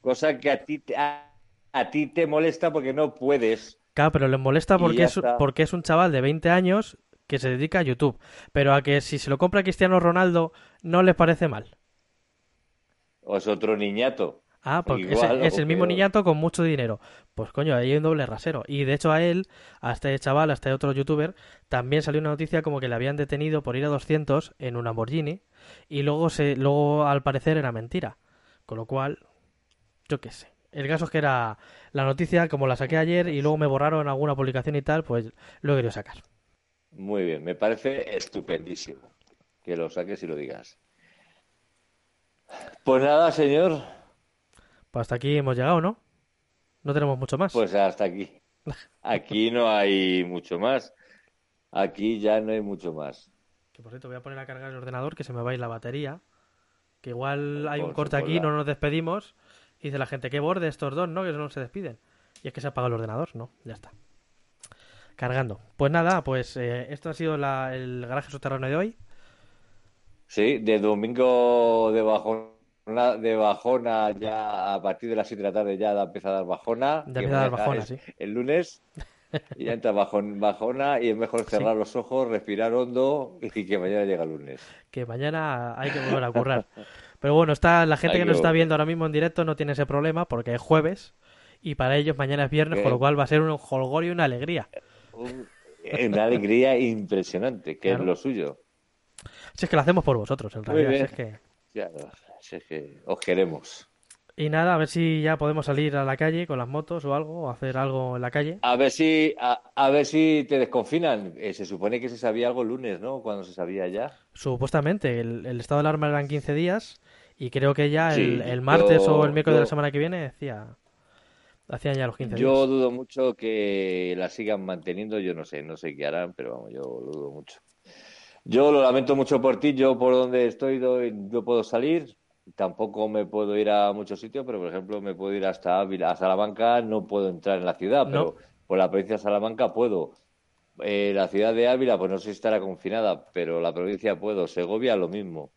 Cosa que a ti, te, a, ti te molesta porque no puedes. Claro, pero le molesta porque es, porque es un chaval de 20 años que se dedica a YouTube. Pero a que si se lo compra Cristiano Ronaldo, ¿no les parece mal? ¿O es otro niñato? Ah, porque es, el mismo niñato con mucho dinero. Pues coño, ahí hay un doble rasero. Y de hecho a él, a este chaval, a este otro youtuber, también salió una noticia como que le habían detenido por ir a 200 en un Lamborghini y luego, se, luego al parecer era mentira. Con lo cual, yo qué sé. El caso es que era la noticia, como la saqué ayer y luego me borraron alguna publicación y tal, pues lo he querido sacar. Muy bien, me parece estupendísimo que lo saques y lo digas. Pues nada, señor. Pues hasta aquí hemos llegado, ¿no? No tenemos mucho más. Pues hasta aquí. Aquí no hay mucho más. Aquí ya no hay mucho más. Que por cierto, voy a poner a cargar el ordenador que se me va a ir la batería. Que igual hay un corte aquí, no nos despedimos. Y dice la gente, qué borde estos dos, ¿no? Que no se despiden. Y es que se ha apagado el ordenador, ¿no? Ya está. Cargando. Pues nada, pues eh, esto ha sido el garaje subterráneo de hoy. Sí, de domingo de bajona, de bajona ya a partir de las 7 de la tarde ya da, empieza a dar bajona. Ya empieza a dar bajona, sí. El lunes <laughs> y ya entra bajona y es mejor cerrar los ojos, respirar hondo y que mañana llega el lunes. Que mañana hay que volver a currar. Pero bueno, está la gente que nos está viendo ahora mismo en directo no tiene ese problema porque es jueves y para ellos mañana es viernes, con lo cual va a ser un holgorio y una alegría. Una alegría impresionante, que es lo suyo. Si es que lo hacemos por vosotros, en realidad. es que... si es que os queremos. Y nada, a ver si ya podemos salir a la calle con las motos o algo, o hacer algo en la calle. A ver si, a, ver si te desconfinan. Eh, se supone que se sabía algo el lunes, ¿no? Cuando se sabía ya. Supuestamente, el, estado de alarma eran 15 días y creo que ya el, martes o el miércoles de la semana que viene decía, hacían ya los 15 días. Yo dudo mucho que la sigan manteniendo, yo no sé, no sé qué harán, pero vamos, yo lo dudo mucho. Yo lo lamento mucho por ti, yo por donde estoy yo puedo salir, tampoco me puedo ir a muchos sitios, pero por ejemplo me puedo ir hasta Ávila, a Salamanca, no puedo entrar en la ciudad, pero por la provincia de Salamanca puedo. Eh, la ciudad de Ávila, pues no sé si estará confinada, pero la provincia puedo. Segovia, lo mismo.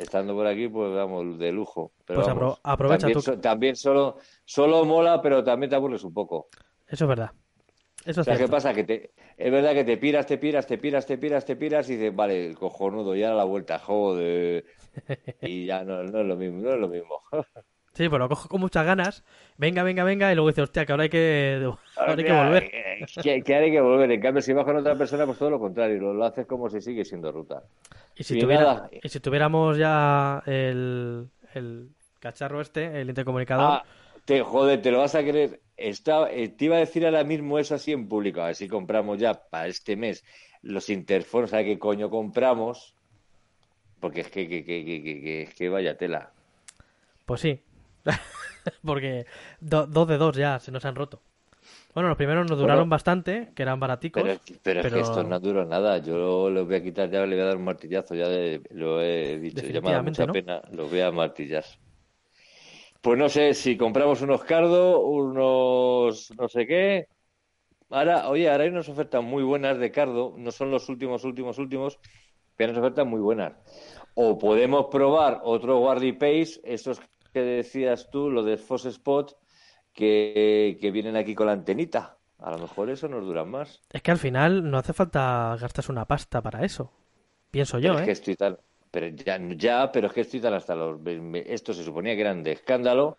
Estando por aquí, pues vamos, de lujo. Pero pues aprovecha también, también solo, solo mola, pero también te aburres un poco. Eso es verdad. Eso es ¿qué pasa? Que te, es verdad que te piras, te piras, te piras, te piras, te piras y dices, vale, cojonudo, ya la vuelta, joder. <laughs> Y ya no, no es lo mismo, no es lo mismo. Sí, pues lo cojo con muchas ganas. Venga, venga, venga. Y luego dice, hostia, que ahora hay que, <laughs> ahora hay que volver. Eh, que, que, hay que volver. En cambio, si vas con otra persona, pues todo lo contrario. Lo, lo haces como si sigue siendo ruta. Y si, tuviera, y si tuviéramos ya el, el cacharro este, el intercomunicador. Ah, te, joder, te lo vas a querer. Está, eh, te iba a decir ahora mismo eso así en público. A ver si compramos ya para este mes los interfonos. ¿Sabes qué coño compramos? Porque es que, que, que, que, que vaya tela. Pues sí. <laughs> Porque dos de dos ya se nos han roto. Bueno, los primeros nos duraron bastante, que eran baraticos. Pero, es que esto no duró nada. Yo lo voy a quitar ya, le voy a dar un martillazo. Ya lo he dicho. Ya me da mucha pena. Lo voy a martillar. Pues no sé, si compramos unos cardo, unos no sé qué. Ahora, oye, ahora hay unas ofertas muy buenas de cardo. No son los últimos, últimos, últimos pero unas ofertas muy buenas. O podemos probar otro Guardi Pace, esos que decías tú, lo de Foss Spot, que, vienen aquí con la antenita. A lo mejor eso nos dura más. Es que al final no hace falta gastarse una pasta para eso. Pienso yo, ¿eh? Es que estoy tan... Pero ya, ya, pero es que estoy tan hasta los... Esto se suponía que eran de escándalo,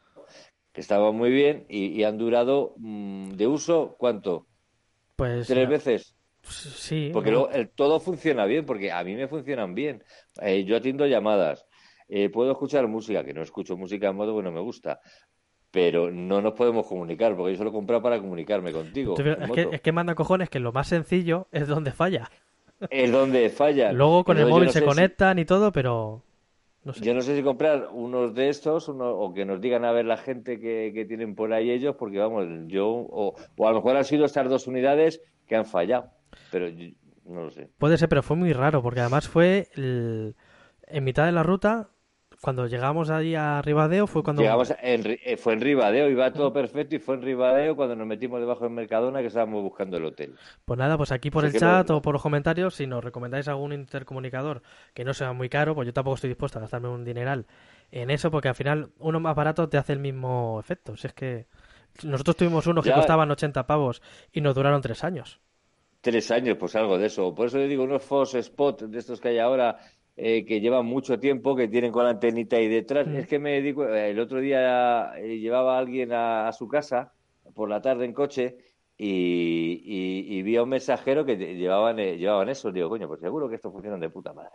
que estaban muy bien y, han durado mm, de uso, ¿cuánto? Pues... ¿Tres veces? Sí. Porque todo funciona bien, porque a mí me funcionan bien. Eh, yo atiendo llamadas, eh, puedo escuchar música, que no escucho música en modo que no me gusta, pero no nos podemos comunicar, porque yo solo comprado para comunicarme contigo. Es que, es que, manda cojones que lo más sencillo es donde falla. Es donde falla. Luego con el móvil se conectan y todo, pero... Yo no sé si comprar unos de estos o que nos digan a ver la gente que, que tienen por ahí ellos, porque vamos, yo, o, o, a lo mejor han sido estas dos unidades que han fallado. Pero no lo sé. Puede ser, pero fue muy raro, porque además fue en mitad de la ruta, cuando llegamos allí a Ribadeo, fue cuando... Llegamos eh, fue en Ribadeo, iba todo perfecto, y fue en Ribadeo cuando nos metimos debajo del Mercadona que estábamos buscando el hotel. Pues nada, pues aquí por el chat o por los comentarios, si nos recomendáis algún intercomunicador que no sea muy caro, pues yo tampoco estoy dispuesto a gastarme un dineral en eso, porque al final uno más barato te hace el mismo efecto. Si es que nosotros tuvimos unos que costaban 80 pavos y nos duraron tres años. Tres años, pues algo de eso. Por eso le digo, unos Fox Spot de estos que hay ahora, eh, que llevan mucho tiempo, que tienen con la antenita ahí detrás. Mm. Es que me digo, el otro día eh, llevaba a alguien a, su casa por la tarde en coche y, vi a un mensajero que llevaban, eh, llevaban eso. Digo, coño, pues seguro que esto funciona de puta madre.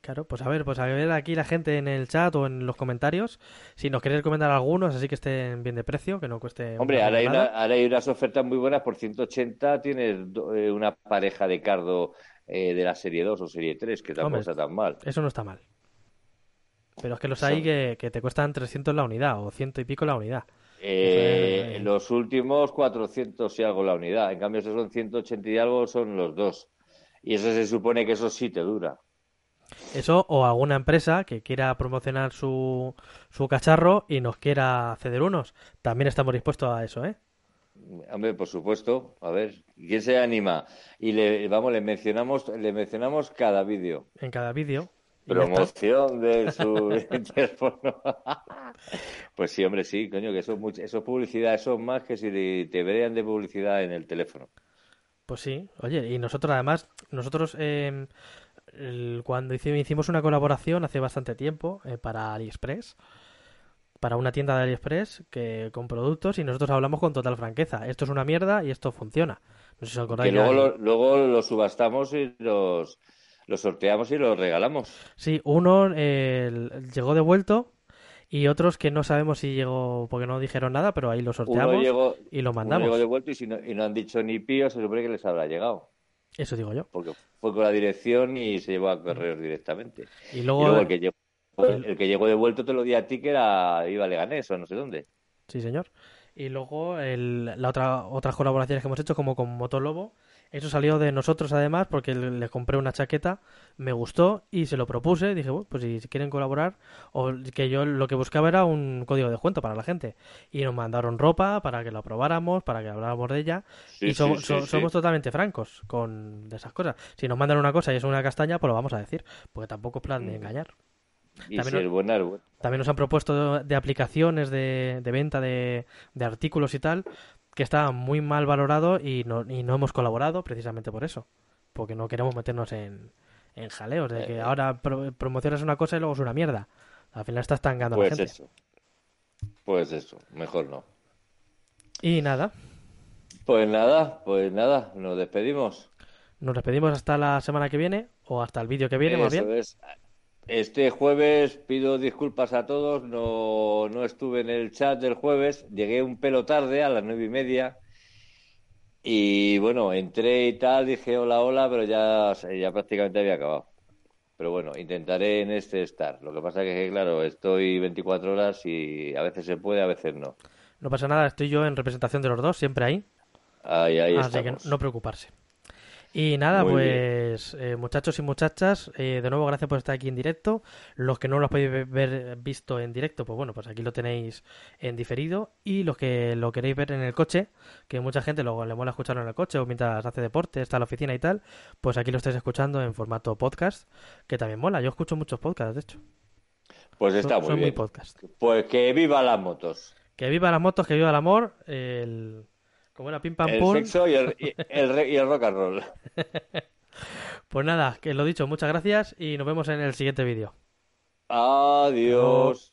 Claro, pues a ver, pues a ver aquí la gente en el chat o en los comentarios, si nos queréis recomendar algunos, así que estén bien de precio, que no cueste. Hombre, ahora hay, una- ahora hay unas ofertas muy buenas. Por 180 tienes eh, una pareja de cardo eh, de la serie 2 o serie 3, que tampoco Hombre. está tan mal. Eso no está mal. Pero es que los hay que, que te cuestan 300 la unidad o ciento y pico la unidad. Eh, Eh, los últimos 400 y algo la unidad. En cambio, esos son 180 y algo, son los dos. Y eso se supone que eso sí te dura. Eso o alguna empresa que quiera promocionar su, su cacharro y nos quiera ceder unos. También estamos dispuestos a eso, ¿eh? Hombre, por supuesto. A ver, ¿quién se anima? Y le, vamos, le mencionamos, le mencionamos cada vídeo. En cada vídeo. Promoción de <laughs> su teléfono. <laughs> Pues sí, hombre, sí, coño, que eso eso es publicidad, eso es más que si te vean de publicidad en el teléfono. Pues sí, oye, y nosotros además, nosotros eh, el- cuando hici- hicimos una colaboración hace bastante tiempo eh, para AliExpress, para una tienda de AliExpress que con productos y nosotros hablamos con total franqueza. Esto es una mierda y esto funciona. No sé si os acordáis. Que luego de- lo, luego lo subastamos y los, los sorteamos y los regalamos. Sí, uno eh, llegó devuelto y otros que no sabemos si llegó porque no dijeron nada, pero ahí lo Uno sorteamos llegó, y lo uno mandamos. llegó devuelto y, si no, y no han dicho ni pío, se supone que les habrá llegado. Eso digo yo. Porque fue con la dirección y se llevó a correos directamente. Y Y luego, luego el que llegó, el- el que llegó devuelto te lo di a ti que era, iba a Leganés o no sé dónde. Sí, señor. Y luego el- la otra, otras colaboraciones que hemos hecho, como con Motolobo, eso salió de nosotros además, porque le, le compré una chaqueta, me gustó y se lo propuse. Dije, bueno, pues si, quieren colaborar, o que yo lo que buscaba era un código de descuento para la gente. Y nos mandaron ropa para que la probáramos, para que habláramos de ella. Sí, y somos, sí, so- sí, sí. somos totalmente francos con de esas cosas. Si nos mandan una cosa y es una castaña, pues lo vamos a decir, porque tampoco es plan de Mm. engañar. Y También buena, es buena. También nos han propuesto de, aplicaciones de, de venta de, de artículos y tal, que estaban muy mal valorados y no, y no hemos colaborado precisamente por eso. Porque no queremos meternos en, en jaleos, de que Eh, ahora pro- promocionas una cosa y luego es una mierda. Al final estás tangando a la Pues gente. eso. Pues eso, mejor no. Y nada, Pues nada, pues nada, nos despedimos. nos despedimos hasta la semana que viene, o hasta el vídeo que viene, más Eso bien. es. Este jueves pido disculpas a todos, no, no estuve en el chat del jueves, llegué un pelo tarde, a las nueve y media, y bueno, entré y tal, dije hola, hola, pero ya, ya prácticamente había acabado. Pero bueno, intentaré en este estar. Lo que pasa que, claro, estoy 24 horas y a veces se puede, a veces no. No pasa nada, estoy yo en representación de los dos, siempre ahí. Ahí, ahí Así que no preocuparse. Y nada, Muy pues eh, muchachos y muchachas, eh, de nuevo gracias por estar aquí en directo. Los que no lo ve- ver visto en directo, pues bueno, pues aquí lo tenéis en diferido. Y los que lo queréis ver en el coche, que mucha gente luego le mola escucharlo en el coche o mientras hace deporte, está en la oficina y tal, pues aquí lo estáis escuchando en formato podcast, que también mola. Yo escucho muchos podcasts, de hecho. Pues está muy soy bien. podcast. Pues que viva las motos. Que viva las motos, que viva el amor, el... Como era pim pam El pum. sexo y el, el y el rock and roll. <laughs> Pues nada, que lo dicho, muchas gracias y nos vemos en el siguiente vídeo. Adiós.